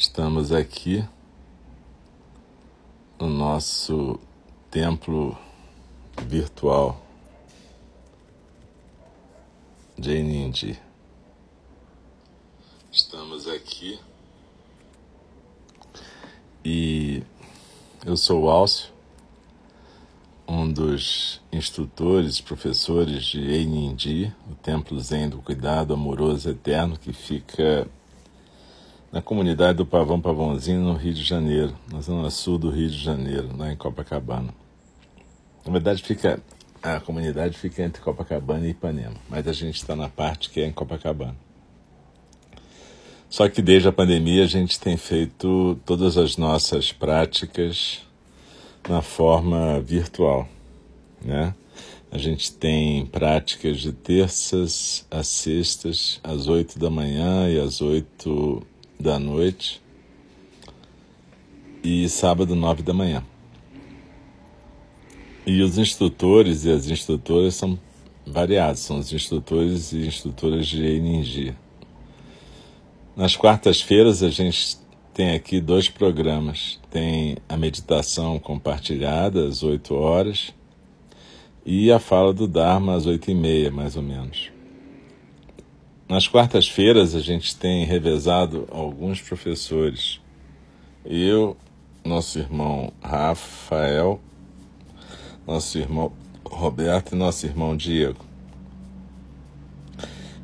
Estamos aqui no nosso templo virtual de Nindi. Estamos aqui e eu sou o Alcio, um dos instrutores, professores de Einindi, o Templo Zen do Cuidado Amoroso Eterno que fica na comunidade do Pavão Pavãozinho, no Rio de Janeiro, na zona sul do Rio de Janeiro, lá em Copacabana. Na verdade, fica a comunidade fica entre Copacabana e Ipanema, mas a gente está na parte que é em Copacabana. Só que desde a pandemia a gente tem feito todas as nossas práticas na forma virtual, né? A gente tem práticas de terças a sextas, às oito da manhã e às oito da noite e sábado, nove da manhã. E os instrutores e as instrutoras são variados, são os instrutores e instrutoras de energia. Nas quartas-feiras a gente tem aqui dois programas. Tem a meditação compartilhada às 8 horas e a fala do Dharma às 8 e meia, mais ou menos. Nas quartas-feiras a gente tem revezado alguns professores. Eu, nosso irmão Rafael, nosso irmão Roberto e nosso irmão Diego.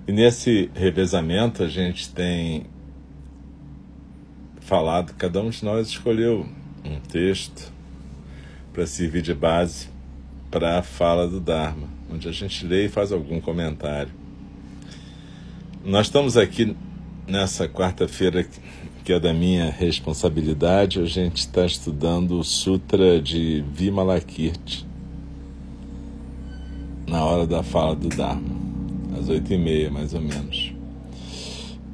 E nesse revezamento a gente tem falado, cada um de nós escolheu um texto para servir de base para a fala do Dharma, onde a gente lê e faz algum comentário. Nós estamos aqui nessa quarta-feira que é da minha responsabilidade, a gente está estudando o Sutra de Vimalakirti na hora da fala do Dharma, às oito e meia mais ou menos.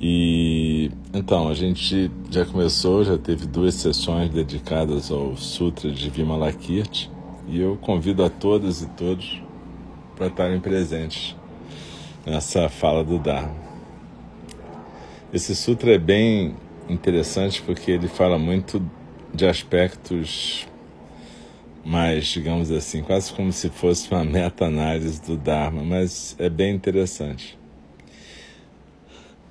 E então a gente já começou, já teve duas sessões dedicadas ao Sutra de Vimalakirti e eu convido a todas e todos para estarem presentes nessa fala do Dharma. Esse sutra é bem interessante porque ele fala muito de aspectos mais, digamos assim, quase como se fosse uma meta-análise do Dharma, mas é bem interessante.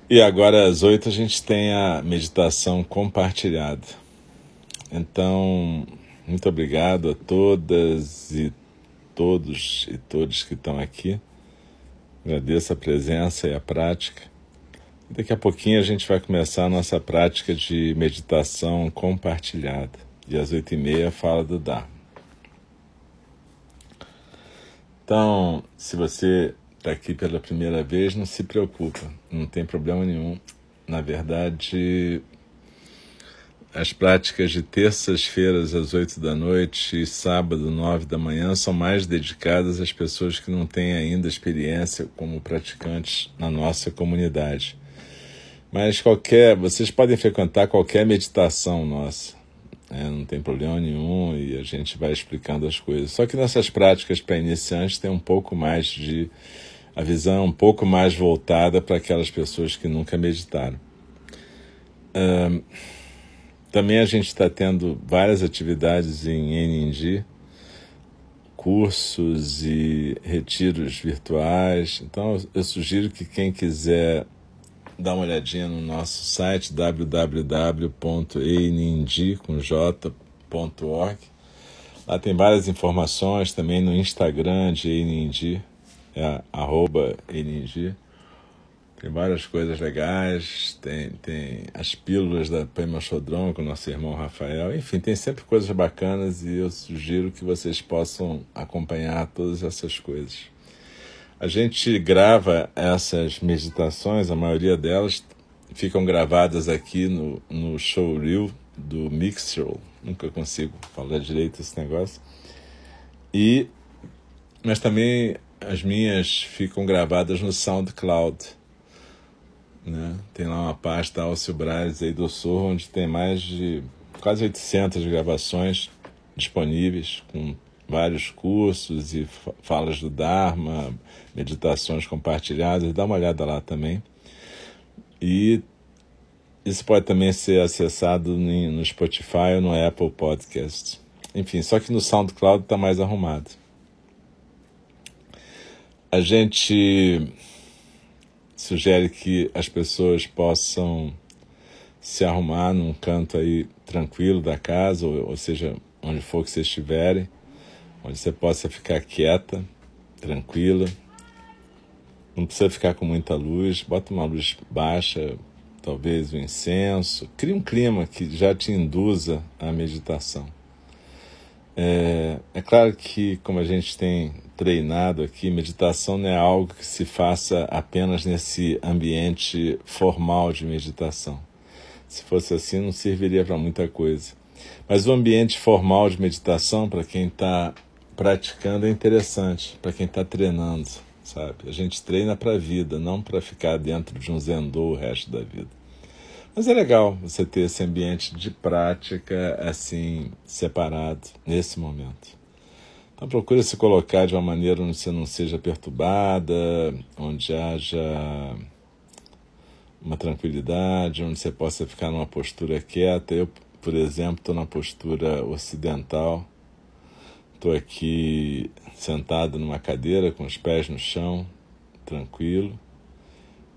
E agora às oito a gente tem a meditação compartilhada. Então, muito obrigado a todas e todos e todos que estão aqui. Agradeço a presença e a prática. Daqui a pouquinho a gente vai começar a nossa prática de meditação compartilhada. E às oito e meia fala do Dharma. Então, se você está aqui pela primeira vez, não se preocupa, não tem problema nenhum. Na verdade, as práticas de terças-feiras às oito da noite e sábado, nove da manhã, são mais dedicadas às pessoas que não têm ainda experiência como praticantes na nossa comunidade. Mas qualquer, vocês podem frequentar qualquer meditação nossa, né? não tem problema nenhum e a gente vai explicando as coisas. Só que nessas práticas para iniciantes tem um pouco mais de a visão é um pouco mais voltada para aquelas pessoas que nunca meditaram. Um, também a gente está tendo várias atividades em NNG, cursos e retiros virtuais. Então eu sugiro que quem quiser dar uma olhadinha no nosso site www.einindi.org. Lá tem várias informações também no Instagram de Einindi, é arroba. Tem várias coisas legais, tem, tem as pílulas da Pema Chodron com o nosso irmão Rafael. Enfim, tem sempre coisas bacanas e eu sugiro que vocês possam acompanhar todas essas coisas. A gente grava essas meditações, a maioria delas ficam gravadas aqui no, no showreel do Mixer. Nunca consigo falar direito esse negócio. E, mas também as minhas ficam gravadas no SoundCloud. Né? Tem lá uma pasta Alcio Braz aí do Sul, onde tem mais de quase 800 gravações disponíveis, com vários cursos e falas do Dharma, meditações compartilhadas, dá uma olhada lá também. E isso pode também ser acessado no Spotify ou no Apple Podcast. Enfim, só que no SoundCloud está mais arrumado. A gente sugere que as pessoas possam se arrumar num canto aí tranquilo da casa, ou, ou seja, onde for que vocês estiverem, onde você possa ficar quieta, tranquila. Não precisa ficar com muita luz, bota uma luz baixa, talvez o um incenso, cria um clima que já te induza à meditação. É, é claro que, como a gente tem treinado aqui, meditação não é algo que se faça apenas nesse ambiente formal de meditação. Se fosse assim, não serviria para muita coisa. Mas o ambiente formal de meditação, para quem está praticando, é interessante, para quem está treinando, sabe? A gente treina para a vida, não para ficar dentro de um zendô o resto da vida. Mas é legal você ter esse ambiente de prática assim, separado, nesse momento. Então procure se colocar de uma maneira onde você não seja perturbada, onde haja uma tranquilidade, onde você possa ficar numa postura quieta. Eu, por exemplo, estou na postura ocidental. Estou aqui sentado numa cadeira com os pés no chão, tranquilo.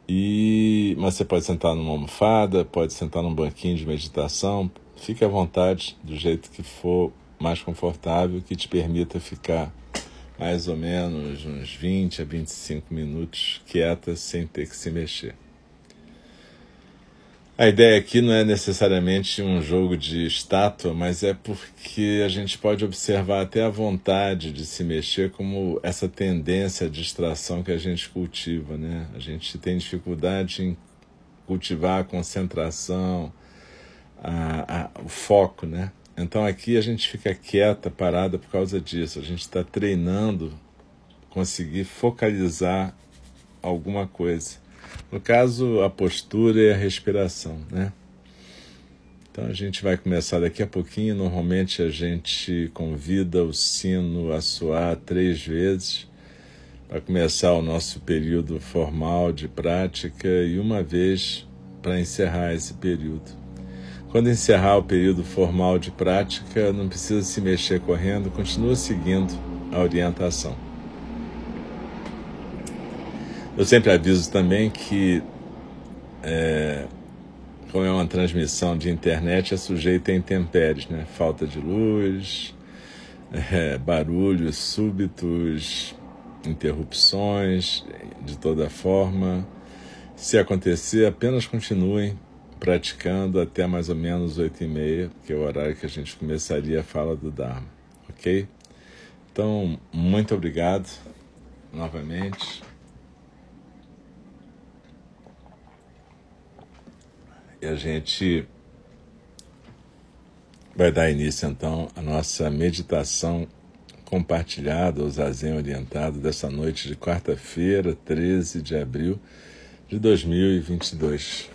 E mas você pode sentar numa almofada, pode sentar num banquinho de meditação. Fique à vontade, do jeito que for mais confortável, que te permita ficar mais ou menos uns 20 a 25 minutos quieta sem ter que se mexer. A ideia aqui não é necessariamente um jogo de estátua, mas é porque a gente pode observar até a vontade de se mexer como essa tendência à distração que a gente cultiva, né? A gente tem dificuldade em cultivar a concentração, a, a, o foco, né? Então aqui a gente fica quieta, parada por causa disso. A gente está treinando conseguir focalizar alguma coisa. No caso, a postura e a respiração, né? Então a gente vai começar daqui a pouquinho. Normalmente a gente convida o sino a soar três vezes para começar o nosso período formal de prática e uma vez para encerrar esse período. Quando encerrar o período formal de prática, não precisa se mexer correndo, continua seguindo a orientação. Eu sempre aviso também que, é, como é uma transmissão de internet, é sujeita a intempéries, né? Falta de luz, é, barulhos súbitos, interrupções de toda forma. Se acontecer, apenas continuem praticando até mais ou menos oito e meia, que é o horário que a gente começaria a fala do Dharma, ok? Então, muito obrigado novamente. E a gente vai dar início então à nossa meditação compartilhada, o zazen orientado dessa noite de quarta-feira, 13 de abril de 2022.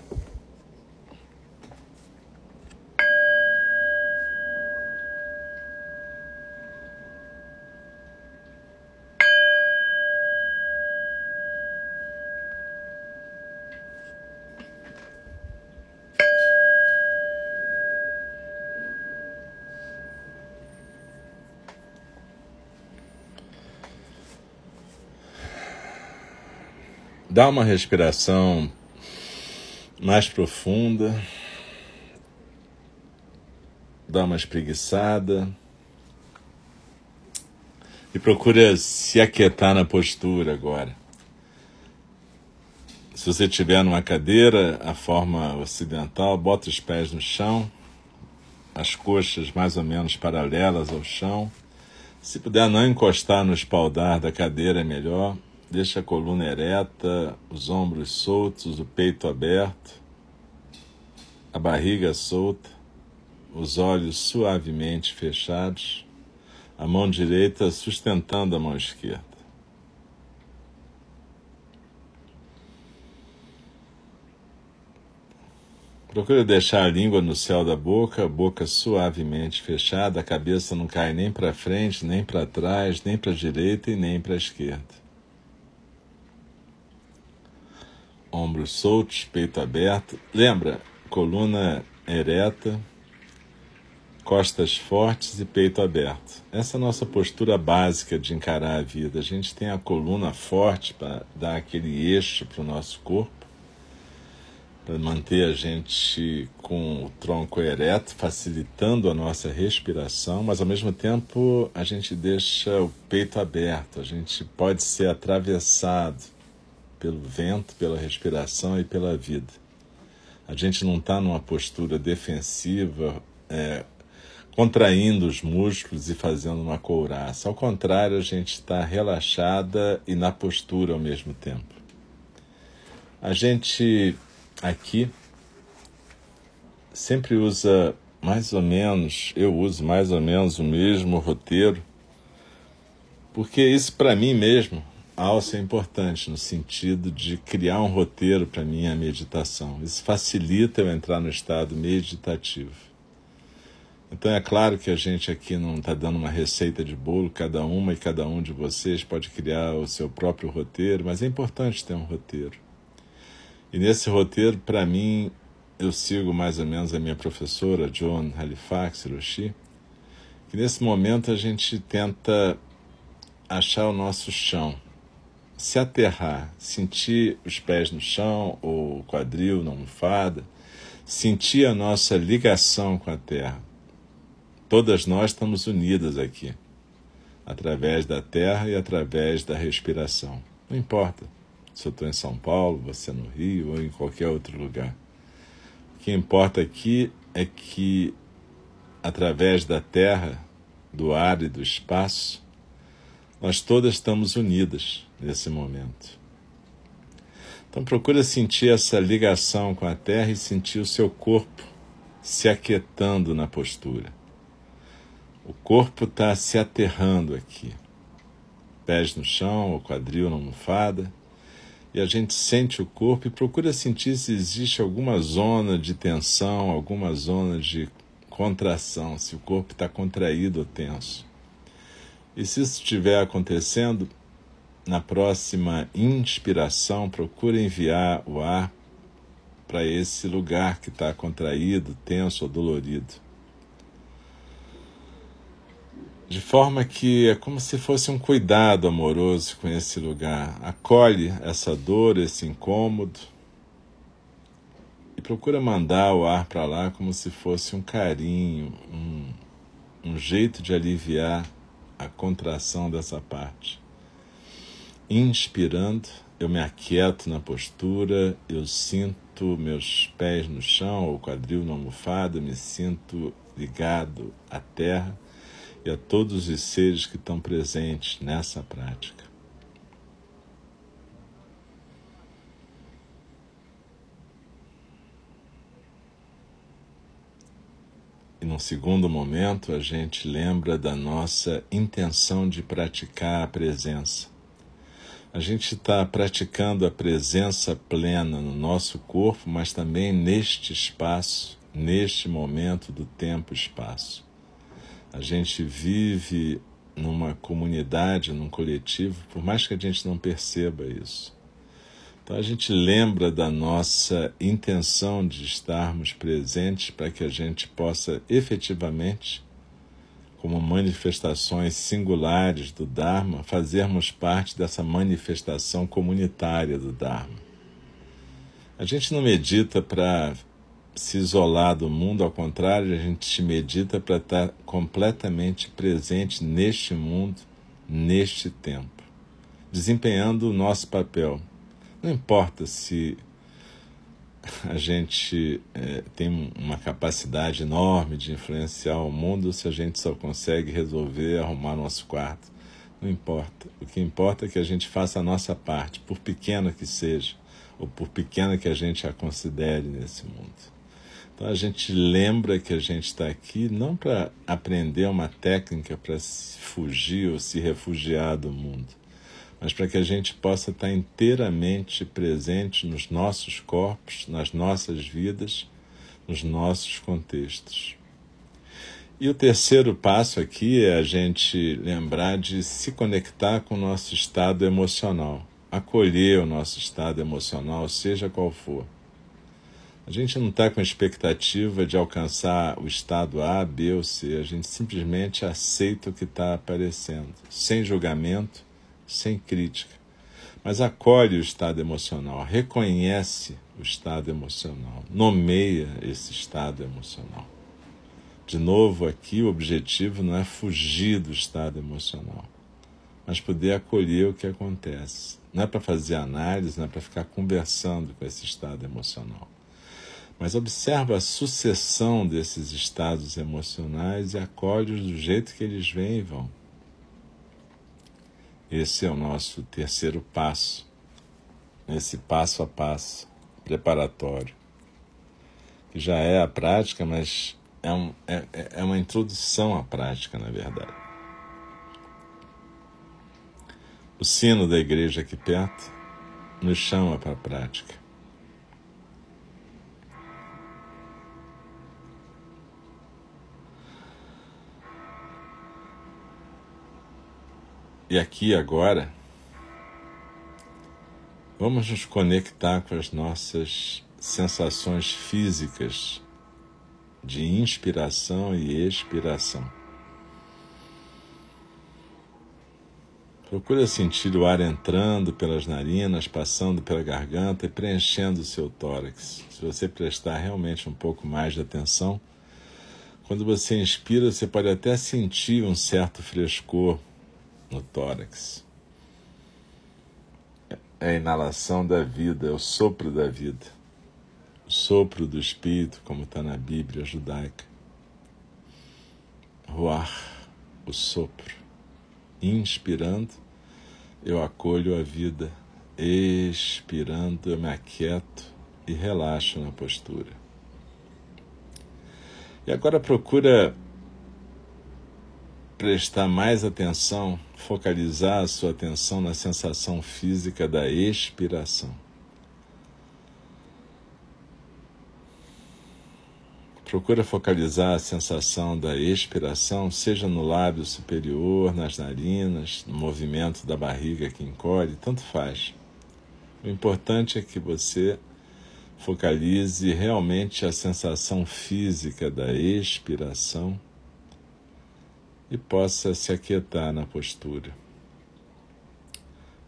Dá uma respiração mais profunda. Dá uma espreguiçada. E procura se aquietar na postura agora. Se você estiver numa cadeira, a forma ocidental, bota os pés no chão, as coxas mais ou menos paralelas ao chão. Se puder não encostar no espaldar da cadeira, é melhor. Deixa a coluna ereta, os ombros soltos, o peito aberto, a barriga solta, os olhos suavemente fechados, a mão direita sustentando a mão esquerda. Procure deixar a língua no céu da boca, a boca suavemente fechada, a cabeça não cai nem para frente, nem para trás, nem para a direita e nem para a esquerda. Ombros soltos, peito aberto. Lembra coluna ereta, costas fortes e peito aberto. Essa é a nossa postura básica de encarar a vida. A gente tem a coluna forte para dar aquele eixo para o nosso corpo, para manter a gente com o tronco ereto, facilitando a nossa respiração, mas ao mesmo tempo a gente deixa o peito aberto, a gente pode ser atravessado pelo vento, pela respiração e pela vida. A gente não está numa postura defensiva, é, contraindo os músculos e fazendo uma couraça. Ao contrário, a gente está relaxada e na postura ao mesmo tempo. A gente aqui sempre usa mais ou menos, eu uso mais ou menos o mesmo roteiro, porque isso para mim mesmo, alça é importante no sentido de criar um roteiro para minha meditação. Isso facilita eu entrar no estado meditativo. Então é claro que a gente aqui não está dando uma receita de bolo, cada uma e cada um de vocês pode criar o seu próprio roteiro, mas é importante ter um roteiro. E nesse roteiro, para mim, eu sigo mais ou menos a minha professora, John Halifax Hiroshi, que nesse momento a gente tenta achar o nosso chão, se aterrar, sentir os pés no chão ou o quadril na almofada, sentir a nossa ligação com a terra Todas nós estamos unidas aqui, através da terra e através da respiração. Não importa se eu estou em São Paulo, você no Rio ou em qualquer outro lugar. O que importa aqui é que, através da terra, do ar e do espaço, nós todas estamos unidas nesse momento. Então procura sentir essa ligação com a terra e sentir o seu corpo se aquietando na postura. O corpo está se aterrando aqui. Pés no chão, o quadril na almofada. E a gente sente o corpo e procura sentir se existe alguma zona de tensão, alguma zona de contração, se o corpo está contraído ou tenso. E se isso estiver acontecendo, na próxima inspiração, procura enviar o ar para esse lugar que está contraído, tenso ou dolorido de forma que é como se fosse um cuidado amoroso com esse lugar. Acolhe essa dor, esse incômodo e procura mandar o ar para lá como se fosse um carinho, um, um jeito de aliviar a contração dessa parte. Inspirando, eu me aquieto na postura, eu sinto meus pés no chão, o quadril na almofada, me sinto ligado à terra e a todos os seres que estão presentes nessa prática. E num segundo momento, a gente lembra da nossa intenção de praticar a presença. A gente está praticando a presença plena no nosso corpo, mas também neste espaço, neste momento do tempo-espaço. A gente vive numa comunidade, num coletivo, por mais que a gente não perceba isso. Então a gente lembra da nossa intenção de estarmos presentes para que a gente possa efetivamente, como manifestações singulares do Dharma, fazermos parte dessa manifestação comunitária do Dharma. A gente não medita para se isolar do mundo, ao contrário, a gente medita para estar completamente presente neste mundo, neste tempo, desempenhando o nosso papel. Não importa se a gente é, tem uma capacidade enorme de influenciar o mundo se a gente só consegue resolver arrumar nosso quarto. Não importa. O que importa é que a gente faça a nossa parte, por pequena que seja, ou por pequena que a gente a considere nesse mundo. Então a gente lembra que a gente está aqui não para aprender uma técnica para fugir ou se refugiar do mundo, mas para que a gente possa estar inteiramente presente nos nossos corpos, nas nossas vidas, nos nossos contextos. E o terceiro passo aqui é a gente lembrar de se conectar com o nosso estado emocional, acolher o nosso estado emocional, seja qual for A gente não está com expectativa de alcançar o estado A, B ou C. A gente simplesmente aceita o que está aparecendo, sem julgamento, sem crítica. Mas acolhe o estado emocional, reconhece o estado emocional, nomeia esse estado emocional. De novo, aqui o objetivo não é fugir do estado emocional, mas poder acolher o que acontece. Não é para fazer análise, não é para ficar conversando com esse estado emocional. Mas observa a sucessão desses estados emocionais e acolhe-os do jeito que eles vêm e vão. Esse é o nosso terceiro passo, esse passo a passo preparatório, que já é a prática, mas é, um, é, é uma introdução à prática, na verdade. O sino da igreja aqui perto nos chama para a prática. E aqui agora, vamos nos conectar com as nossas sensações físicas de inspiração e expiração. Procura sentir o ar entrando pelas narinas, passando pela garganta e preenchendo o seu tórax. Se você prestar realmente um pouco mais de atenção, quando você inspira, você pode até sentir um certo frescor no tórax. É a inalação da vida, é o sopro da vida, o sopro do Espírito, como está na Bíblia judaica. Ruar, o sopro. Inspirando, eu acolho a vida. Expirando, eu me aquieto e relaxo na postura. E agora procura prestar mais atenção, focalizar a sua atenção na sensação física da expiração. Procura focalizar a sensação da expiração, seja no lábio superior, nas narinas, no movimento da barriga que encolhe, tanto faz. O importante é que você focalize realmente a sensação física da expiração e possa se aquietar na postura.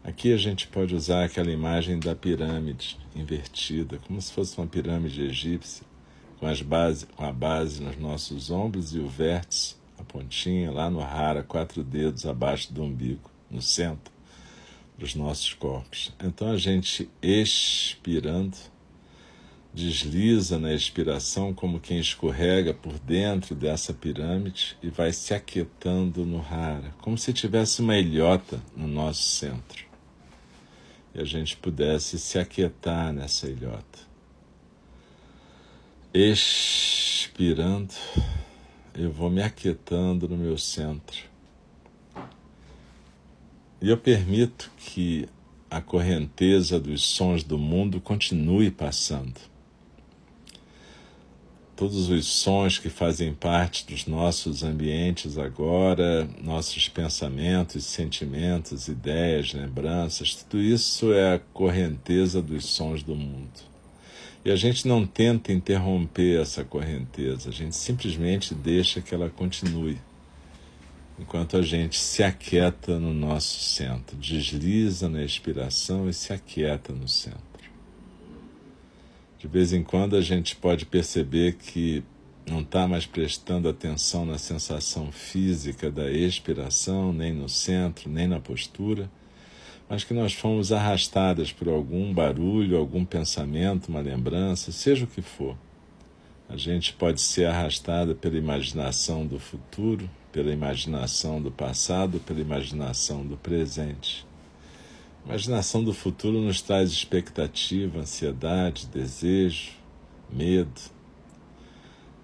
Aqui a gente pode usar aquela imagem da pirâmide invertida, como se fosse uma pirâmide egípcia, com, as base, com a base nos nossos ombros e o vértice, a pontinha, lá no rara, quatro dedos abaixo do umbigo, no centro dos nossos corpos. Então a gente expirando desliza na expiração como quem escorrega por dentro dessa pirâmide e vai se aquietando no rara, como se tivesse uma ilhota no nosso centro. E a gente pudesse se aquietar nessa ilhota. Expirando, eu vou me aquietando no meu centro. E eu permito que a correnteza dos sons do mundo continue passando todos os sons que fazem parte dos nossos ambientes agora, nossos pensamentos, sentimentos, ideias, lembranças, tudo isso é a correnteza dos sons do mundo. E a gente não tenta interromper essa correnteza, a gente simplesmente deixa que ela continue, enquanto a gente se aquieta no nosso centro, desliza na expiração e se aquieta no centro. De vez em quando a gente pode perceber que não está mais prestando atenção na sensação física da expiração, nem no centro, nem na postura, mas que nós fomos arrastadas por algum barulho, algum pensamento, uma lembrança, seja o que for. A gente pode ser arrastada pela imaginação do futuro, pela imaginação do passado, pela imaginação do presente. Imaginação do futuro nos traz expectativa, ansiedade, desejo, medo.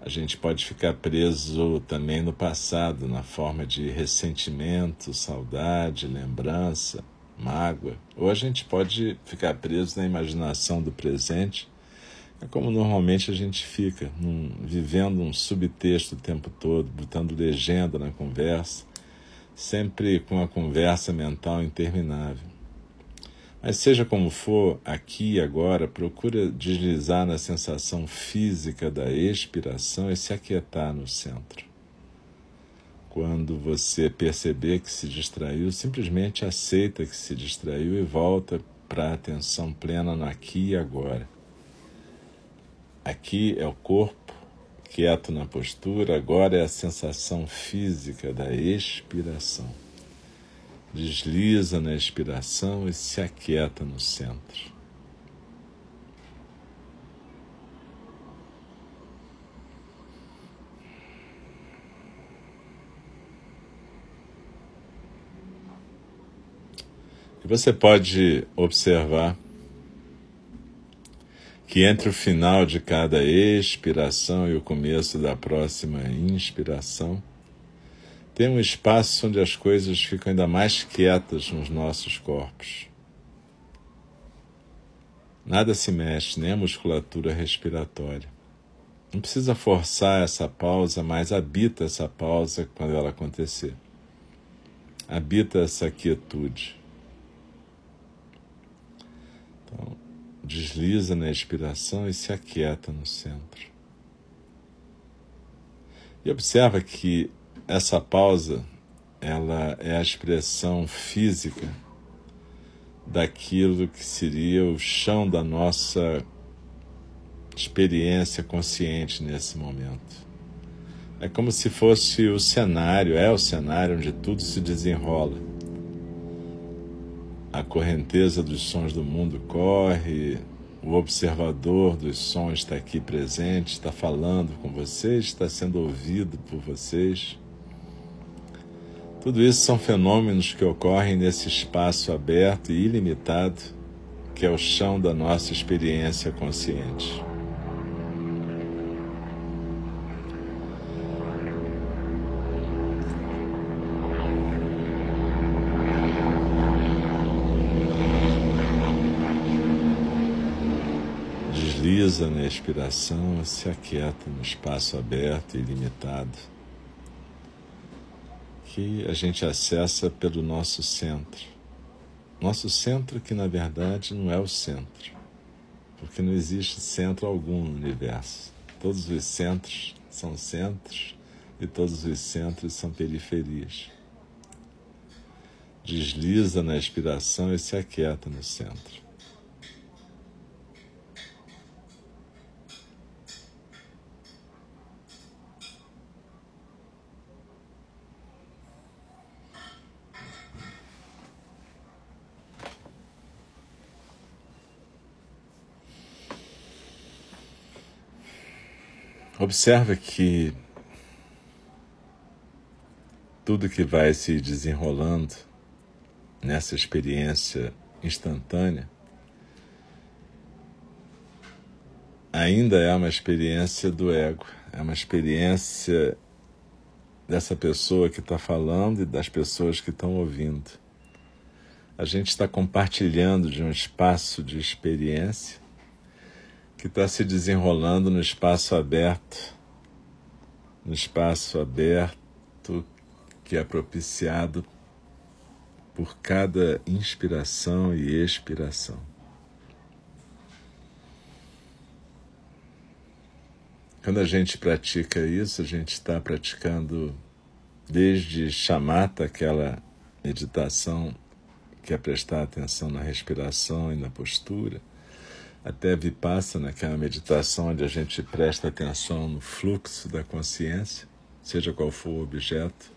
A gente pode ficar preso também no passado, na forma de ressentimento, saudade, lembrança, mágoa. Ou a gente pode ficar preso na imaginação do presente, é como normalmente a gente fica, num, vivendo um subtexto o tempo todo, botando legenda na conversa, sempre com a conversa mental interminável. Mas seja como for, aqui e agora, procura deslizar na sensação física da expiração e se aquietar no centro. Quando você perceber que se distraiu, simplesmente aceita que se distraiu e volta para a atenção plena no aqui e agora. Aqui é o corpo, quieto na postura, agora é a sensação física da expiração. Desliza na expiração e se aquieta no centro. E você pode observar que entre o final de cada expiração e o começo da próxima inspiração, tem um espaço onde as coisas ficam ainda mais quietas nos nossos corpos. Nada se mexe, nem a musculatura respiratória. Não precisa forçar essa pausa, mas habita essa pausa quando ela acontecer. Habita essa quietude. Então, desliza na expiração e se aquieta no centro. E observa que essa pausa ela é a expressão física daquilo que seria o chão da nossa experiência consciente nesse momento. É como se fosse o cenário, é o cenário onde tudo se desenrola. A correnteza dos sons do mundo corre, o observador dos sons está aqui presente, está falando com vocês, está sendo ouvido por vocês. Tudo isso são fenômenos que ocorrem nesse espaço aberto e ilimitado que é o chão da nossa experiência consciente. Desliza na expiração, se aquieta no espaço aberto e ilimitado que a gente acessa pelo nosso centro. Nosso centro, que na verdade não é o centro, porque não existe centro algum no universo. Todos os centros são centros e todos os centros são periferias. Desliza na expiração e se aquieta no centro. Observa que tudo que vai se desenrolando nessa experiência instantânea ainda é uma experiência do ego, é uma experiência dessa pessoa que está falando e das pessoas que estão ouvindo. A gente está compartilhando de um espaço de experiência que está se desenrolando no espaço aberto, no espaço aberto que é propiciado por cada inspiração e expiração. Quando a gente pratica isso, a gente está praticando desde chamata, aquela meditação que é prestar atenção na respiração e na postura, até Vipassana, que é uma meditação onde a gente presta atenção no fluxo da consciência, seja qual for o objeto.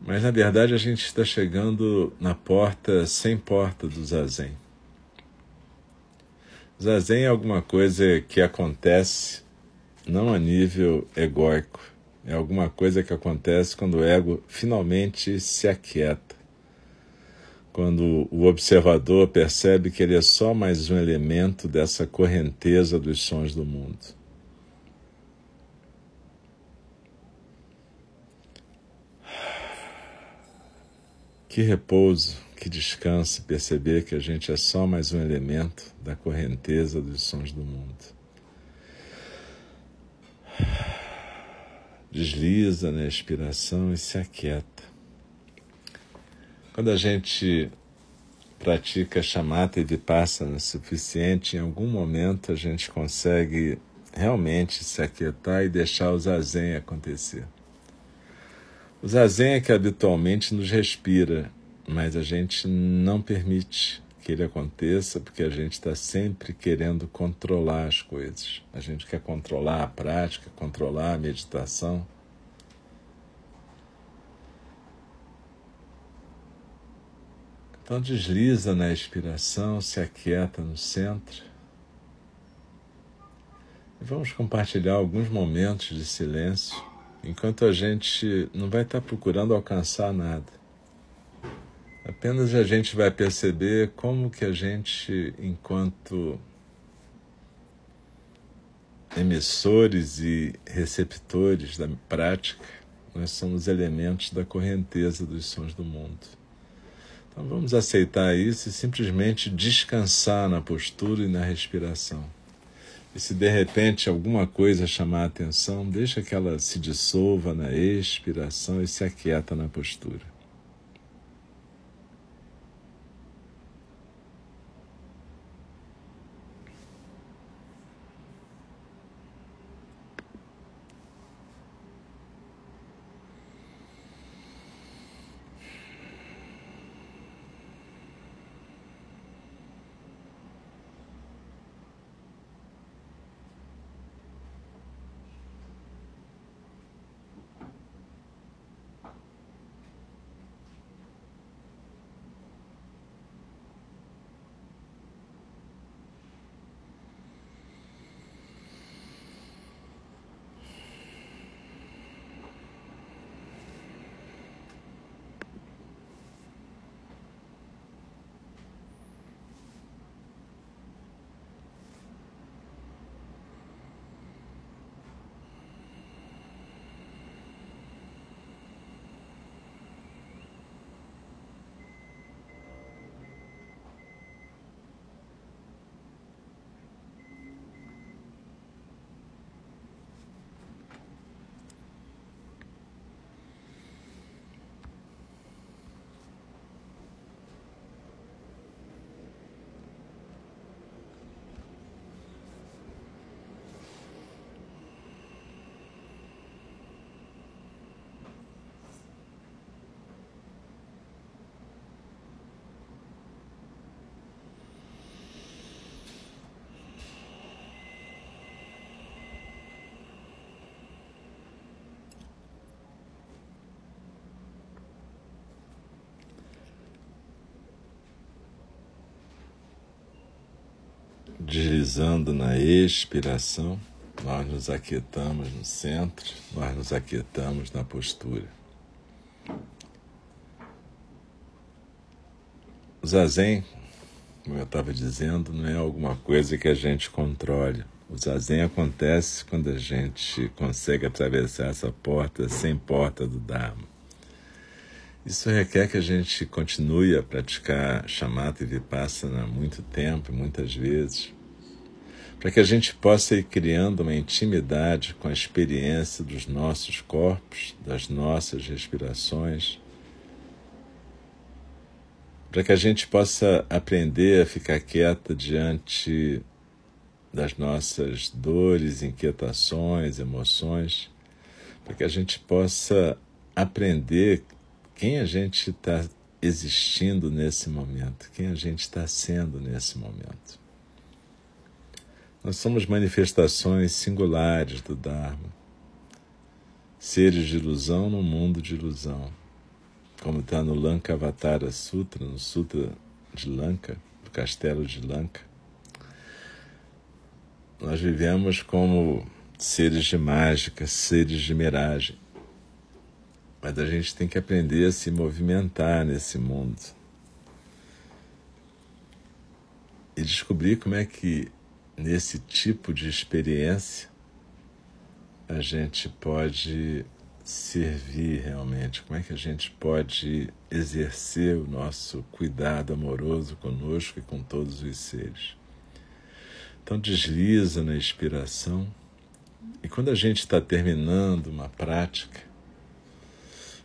Mas na verdade a gente está chegando na porta sem porta do zazen. Zazen é alguma coisa que acontece não a nível egóico, é alguma coisa que acontece quando o ego finalmente se aquieta quando o observador percebe que ele é só mais um elemento dessa correnteza dos sons do mundo. Que repouso, que descanso perceber que a gente é só mais um elemento da correnteza dos sons do mundo. Desliza na expiração e se aquieta. Quando a gente pratica chamata e vipassana suficiente, em algum momento a gente consegue realmente se aquietar e deixar o zazen acontecer. O zazen é que habitualmente nos respira, mas a gente não permite que ele aconteça porque a gente está sempre querendo controlar as coisas. A gente quer controlar a prática, controlar a meditação. Então desliza na expiração, se aquieta no centro. E vamos compartilhar alguns momentos de silêncio, enquanto a gente não vai estar procurando alcançar nada. Apenas a gente vai perceber como que a gente, enquanto emissores e receptores da prática, nós somos elementos da correnteza dos sons do mundo. Então vamos aceitar isso e simplesmente descansar na postura e na respiração. E se de repente alguma coisa chamar a atenção, deixa que ela se dissolva na expiração e se aquieta na postura. Deslizando na expiração, nós nos aquietamos no centro, nós nos aquietamos na postura. O zazen, como eu estava dizendo, não é alguma coisa que a gente controle. O zazen acontece quando a gente consegue atravessar essa porta sem porta do Dharma. Isso requer que a gente continue a praticar chamata e vipassana muito tempo, muitas vezes, para que a gente possa ir criando uma intimidade com a experiência dos nossos corpos, das nossas respirações, para que a gente possa aprender a ficar quieta diante das nossas dores, inquietações, emoções, para que a gente possa aprender quem a gente está existindo nesse momento, quem a gente está sendo nesse momento. Nós somos manifestações singulares do Dharma, seres de ilusão no mundo de ilusão, como está no Lanka Avatara Sutra, no Sutra de Lanka, do castelo de Lanka. Nós vivemos como seres de mágica, seres de miragem, mas a gente tem que aprender a se movimentar nesse mundo. E descobrir como é que nesse tipo de experiência a gente pode servir realmente? Como é que a gente pode exercer o nosso cuidado amoroso conosco e com todos os seres? Então, desliza na inspiração e quando a gente está terminando uma prática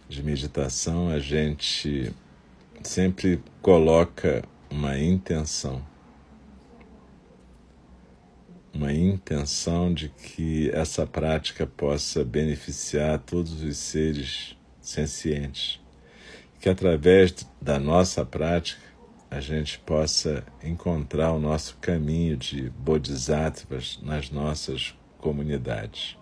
de meditação, a gente sempre coloca uma intenção. Uma intenção de que essa prática possa beneficiar todos os seres sencientes. Que através da nossa prática a gente possa encontrar o nosso caminho de bodhisattvas nas nossas comunidades.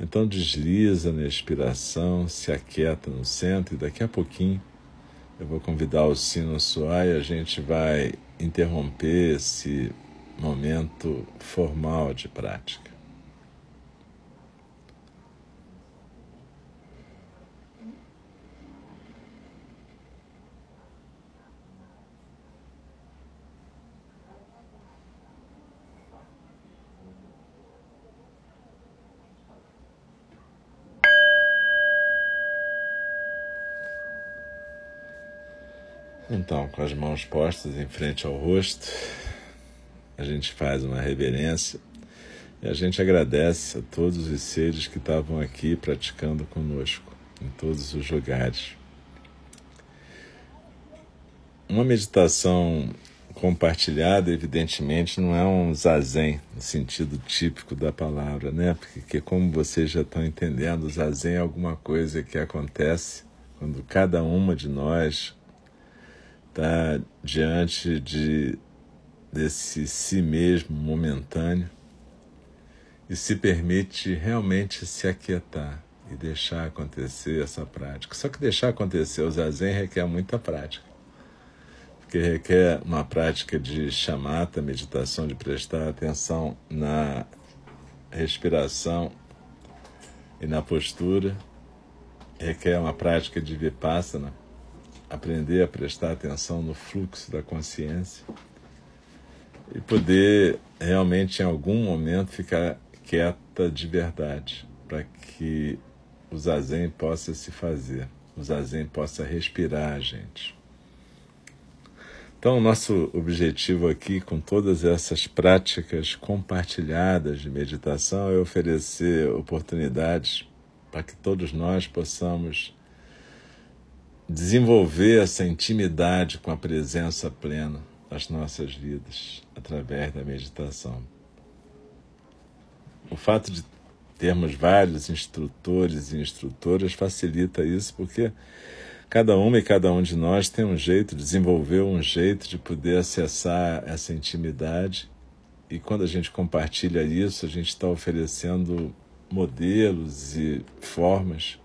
Então desliza na expiração, se aquieta no centro e daqui a pouquinho eu vou convidar o sino a soar e a gente vai interromper esse momento formal de prática. Então, com as mãos postas em frente ao rosto, a gente faz uma reverência e a gente agradece a todos os seres que estavam aqui praticando conosco, em todos os lugares. Uma meditação compartilhada, evidentemente, não é um zazen no sentido típico da palavra, né? Porque, como vocês já estão entendendo, o zazen é alguma coisa que acontece quando cada uma de nós está diante de desse si mesmo momentâneo e se permite realmente se aquietar e deixar acontecer essa prática. Só que deixar acontecer o zazen requer muita prática, porque requer uma prática de chamata, meditação, de prestar atenção na respiração e na postura, requer uma prática de vipassana aprender a prestar atenção no fluxo da consciência e poder realmente em algum momento ficar quieta de verdade, para que o zazen possa se fazer, o zazen possa respirar gente. Então, o nosso objetivo aqui, com todas essas práticas compartilhadas de meditação, é oferecer oportunidades para que todos nós possamos desenvolver essa intimidade com a presença plena das nossas vidas através da meditação. O fato de termos vários instrutores e instrutoras facilita isso, porque cada uma e cada um de nós tem um jeito, desenvolveu um jeito de poder acessar essa intimidade. E quando a gente compartilha isso, a gente está oferecendo modelos e formas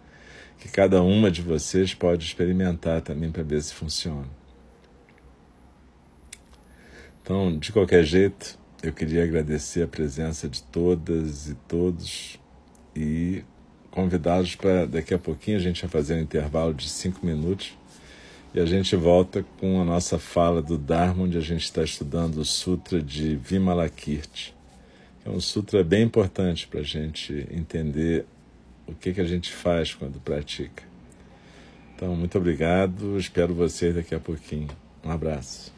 que cada uma de vocês pode experimentar também para ver se funciona. Então, de qualquer jeito, eu queria agradecer a presença de todas e todos e convidá-los para daqui a pouquinho a gente vai fazer um intervalo de cinco minutos e a gente volta com a nossa fala do Dharma, onde a gente está estudando o Sutra de Vimalakirti. É um sutra bem importante para a gente entender o que, que a gente faz quando pratica. Então, muito obrigado. Espero vocês daqui a pouquinho. Um abraço.